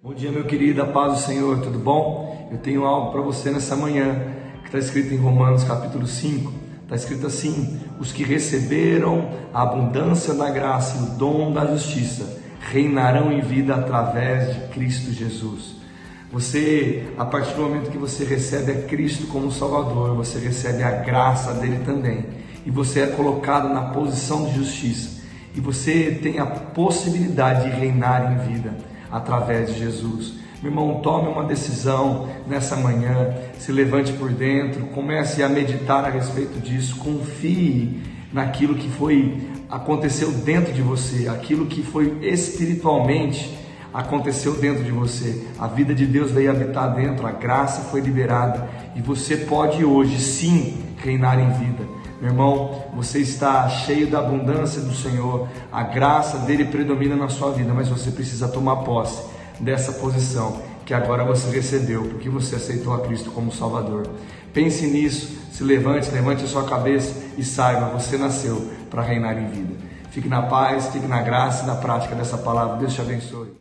Bom dia, meu querido, a paz do Senhor, tudo bom? Eu tenho algo para você nessa manhã, que está escrito em Romanos capítulo 5. Está escrito assim: Os que receberam a abundância da graça e o dom da justiça reinarão em vida através de Cristo Jesus. Você, a partir do momento que você recebe a Cristo como Salvador, você recebe a graça dele também, e você é colocado na posição de justiça, e você tem a possibilidade de reinar em vida através de Jesus. Meu irmão, tome uma decisão nessa manhã, se levante por dentro, comece a meditar a respeito disso, confie naquilo que foi aconteceu dentro de você, aquilo que foi espiritualmente aconteceu dentro de você. A vida de Deus veio habitar dentro, a graça foi liberada e você pode hoje sim reinar em vida. Meu irmão, você está cheio da abundância do Senhor, a graça dele predomina na sua vida, mas você precisa tomar posse dessa posição que agora você recebeu, porque você aceitou a Cristo como Salvador. Pense nisso, se levante, levante a sua cabeça e saiba, você nasceu para reinar em vida. Fique na paz, fique na graça e na prática dessa palavra. Deus te abençoe.